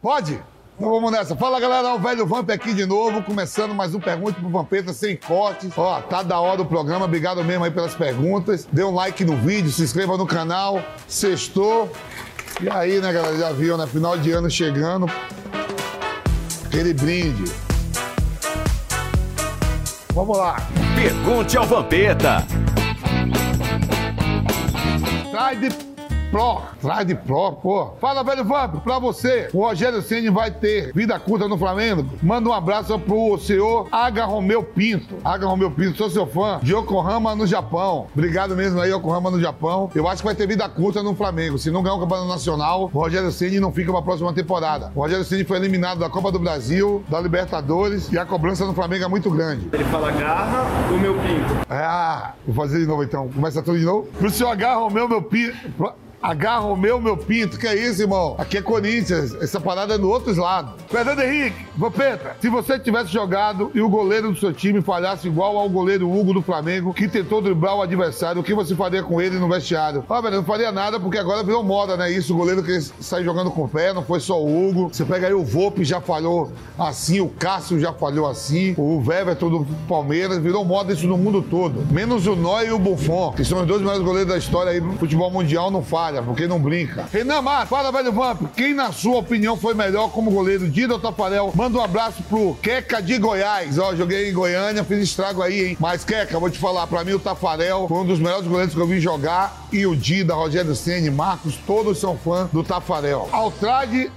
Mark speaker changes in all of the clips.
Speaker 1: Pode? Então vamos nessa. Fala galera, o velho Vamp aqui de novo, começando mais um Pergunte pro Vampeta sem cortes. Ó, tá da hora o programa, obrigado mesmo aí pelas perguntas. Dê um like no vídeo, se inscreva no canal, sextou. E aí, né, galera, já viu, né? Final de ano chegando. Aquele brinde. Vamos lá.
Speaker 2: Pergunte ao Vampeta.
Speaker 1: Trade Pro, Trade Pro, pô. Fala, velho Vamp, pra você. O Rogério Ceni vai ter vida curta no Flamengo. Manda um abraço pro senhor Aga Romeu Pinto. Aga Romeu Pinto, sou seu fã. De Yokohama, no Japão. Obrigado mesmo aí, Yokohama, no Japão. Eu acho que vai ter vida curta no Flamengo. Se não ganhar o Campeonato Nacional, o Rogério Ceni não fica pra próxima temporada. O Rogério Ceni foi eliminado da Copa do Brasil, da Libertadores, e a cobrança no Flamengo é muito grande.
Speaker 3: Ele fala garra o meu pinto.
Speaker 1: Ah, vou fazer de novo então. Começa tudo de novo. Pro senhor Aga Romeu, meu pinto. Agarra o meu, meu pinto. Que é isso, irmão? Aqui é Corinthians. Essa parada é do outro lado. Fernando Henrique, Vampeta, se você tivesse jogado e o goleiro do seu time falhasse igual ao goleiro Hugo do Flamengo, que tentou driblar o adversário, o que você faria com ele no vestiário? Ah, velho, não faria nada, porque agora virou moda, né? Isso, o goleiro que sai jogando com o pé, não foi só o Hugo. Você pega aí o Volpe já falhou assim, o Cássio já falhou assim, o Weverton do Palmeiras, virou moda isso no mundo todo. Menos o Noy e o Buffon, que são os dois melhores goleiros da história aí futebol mundial, não faz porque não brinca. Renan Mar, fala, velho Vamp. Quem, na sua opinião, foi melhor como goleiro? Dida ou Tafarel? Manda um abraço pro Queca de Goiás. Ó, joguei em Goiânia, fiz estrago aí, hein? Mas, Queca, vou te falar, pra mim o Tafarel foi um dos melhores goleiros que eu vi jogar. E o Dida, Rogério Ceni, Marcos, todos são fãs do Tafarel. Altrade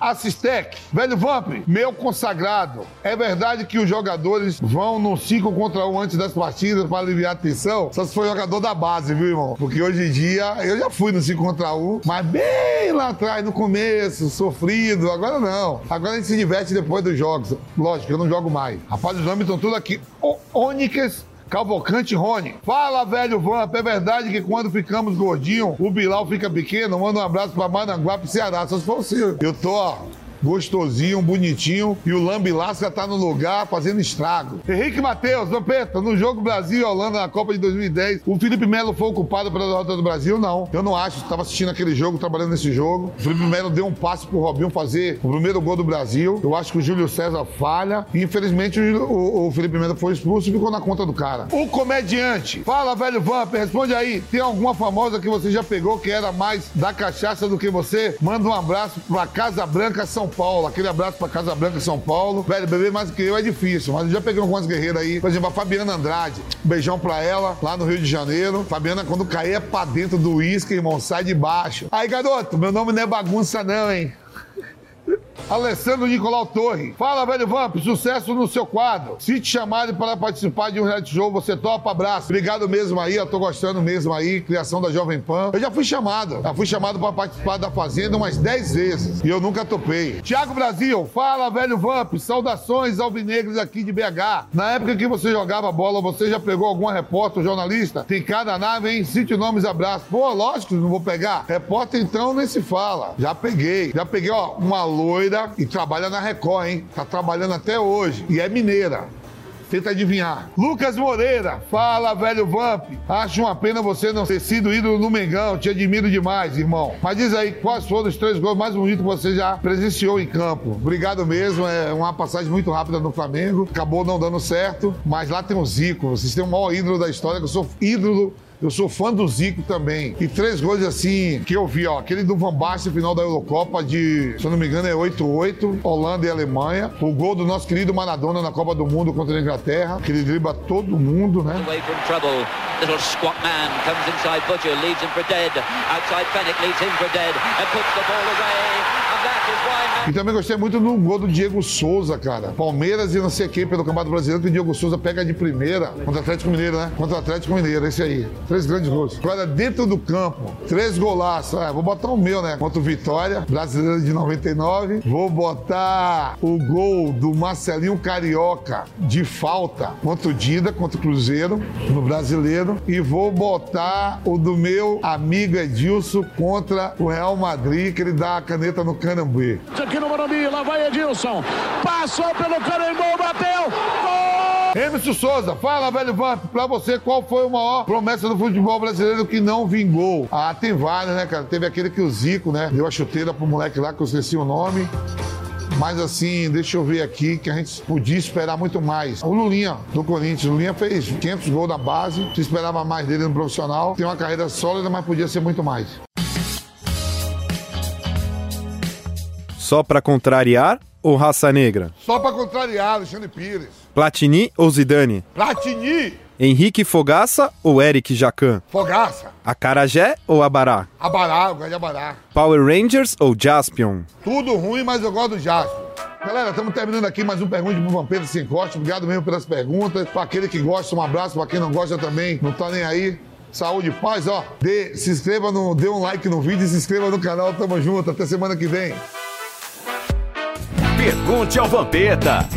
Speaker 1: Assistec, velho Vamp, meu consagrado. É verdade que os jogadores vão no 5 contra 1 antes das partidas para aliviar a tensão? Só se for jogador da base, viu, irmão? Porque hoje em dia eu já fui no 5 contra 1, mas bem lá atrás, no começo, sofrido. Agora não. Agora a gente se diverte depois dos jogos. Lógico, eu não jogo mais. Rapaz, os nomes estão tudo aqui. O Cavalcante Rony. Fala, velho Vamp. É verdade que quando ficamos gordinhos, o Bilal fica pequeno? Manda um abraço pra Mananguape, Ceará. Só se for. Eu tô, ó, gostosinho, bonitinho, e o Lambi Lasca tá no lugar fazendo estrago. Henrique Matheus, Vampeta, no jogo Brasil e Holanda na Copa de 2010, o Felipe Melo foi o culpado pela derrota do Brasil? Não. Eu não acho. Estava assistindo aquele jogo, trabalhando nesse jogo. O Felipe Melo deu um passe pro Robinho fazer o primeiro gol do Brasil. Eu acho que o Júlio César falha. E infelizmente o, o, o Felipe Melo foi expulso e ficou na conta do cara. O comediante. Fala, velho Vamp, responde aí. Tem alguma famosa que você já pegou que era mais da cachaça do que você? Manda um abraço pra Casa Branca, São Paulo. Aquele abraço pra Casa Branca, São Paulo. Velho, beber mais que eu é difícil, mas eu já peguei algumas guerreiras aí. Por exemplo, a Fabiana Andrade. Beijão pra ela, lá no Rio de Janeiro. Fabiana, quando cair é pra dentro do uísque, irmão, sai de baixo. Aí, garoto, meu nome não é bagunça não, hein? Alessandro Nicolau Torre. Fala, velho Vamp, sucesso no seu quadro. Se te chamarem para participar de um reality show, você topa, abraço. Obrigado mesmo aí, eu tô gostando mesmo aí, criação da Jovem Pan. Eu já fui chamado, já fui chamado para participar da Fazenda umas 10 vezes e eu nunca topei. Tiago Brasil, fala, velho Vamp, saudações alvinegros aqui de BH. Na época que você jogava bola, você já pegou alguma repórter ou jornalista? Tem cada nave, hein? Cite nomes, abraço. Pô, lógico, não vou pegar. Repórter então nem se fala. Já peguei. Já peguei, ó, uma loira e trabalha na Record, hein? Tá trabalhando até hoje. E é mineira. Tenta adivinhar. Lucas Moreira, fala, velho Vamp. Acho uma pena você não ter sido ídolo no Mengão. Te admiro demais, irmão. Mas diz aí, quais foram os três gols mais bonitos que você já presenciou em campo? Obrigado mesmo. É uma passagem muito rápida no Flamengo. Acabou não dando certo. Mas lá tem o Zico. Vocês têm o maior ídolo da história, que eu sou ídolo eu sou fã do Zico também. E três gols assim que eu vi, ó. Aquele do Van Basten, final da Eurocopa de, se eu não me engano, é 8-8, Holanda e Alemanha. O gol do nosso querido Maradona na Copa do Mundo contra a Inglaterra, que ele dribla todo mundo, né?
Speaker 4: Away from trouble. Little squat man comes inside Butcher, leaves him for dead. Outside Fennec, leaves him for dead. And puts the ball away.
Speaker 1: E também gostei muito do gol do Diego Souza, cara. Palmeiras e não sei quem pelo Campeonato Brasileiro, que o Diego Souza pega de primeira contra o Atlético Mineiro, né? Contra o Atlético Mineiro, esse aí. Três grandes gols. Agora, dentro do campo, três golaços. Ah, vou botar o meu, né? Contra o Vitória, brasileiro de 99. Vou botar o gol do Marcelinho Carioca de falta contra o Dida, contra o Cruzeiro, no brasileiro. E vou botar o do meu amigo Edilson contra o Real Madrid, que ele dá a caneta no
Speaker 5: Aqui no Morumbi, lá vai Edilson. Passou pelo Canambô, bateu. Gol!
Speaker 1: Emerson Souza, fala, velho Vamp, pra você, qual foi a maior promessa do futebol brasileiro que não vingou? Ah, tem várias, né, cara? Teve aquele que o Zico, né, deu a chuteira pro moleque lá, que eu esqueci o nome. Mas assim, deixa eu ver aqui que a gente podia esperar muito mais. O Lulinha, do Corinthians. O Lulinha fez 500 gols na base. Se esperava mais dele no profissional. Tem uma carreira sólida, mas podia ser muito mais.
Speaker 6: Só pra contrariar ou raça negra?
Speaker 1: Só pra contrariar, Alexandre Pires.
Speaker 6: Platini ou Zidane?
Speaker 1: Platini,
Speaker 6: Henrique Fogaça ou Eric Jacan?
Speaker 1: Fogaça,
Speaker 6: Acarajé ou Abará?
Speaker 1: Abará, eu gosto de Abará.
Speaker 6: Power Rangers ou Jaspion?
Speaker 1: Tudo ruim, mas eu gosto do Jasper. Galera, estamos terminando aqui mais um Pergunte pro Vampiro Sem Corte. Obrigado mesmo pelas perguntas. Para aquele que gosta, um abraço. Para quem não gosta também, não tá nem aí. Saúde e paz, ó. Dê, se inscreva, no, dê um like no vídeo e se inscreva no canal. Tamo junto. Até semana que vem.
Speaker 2: Pergunte ao Vampeta.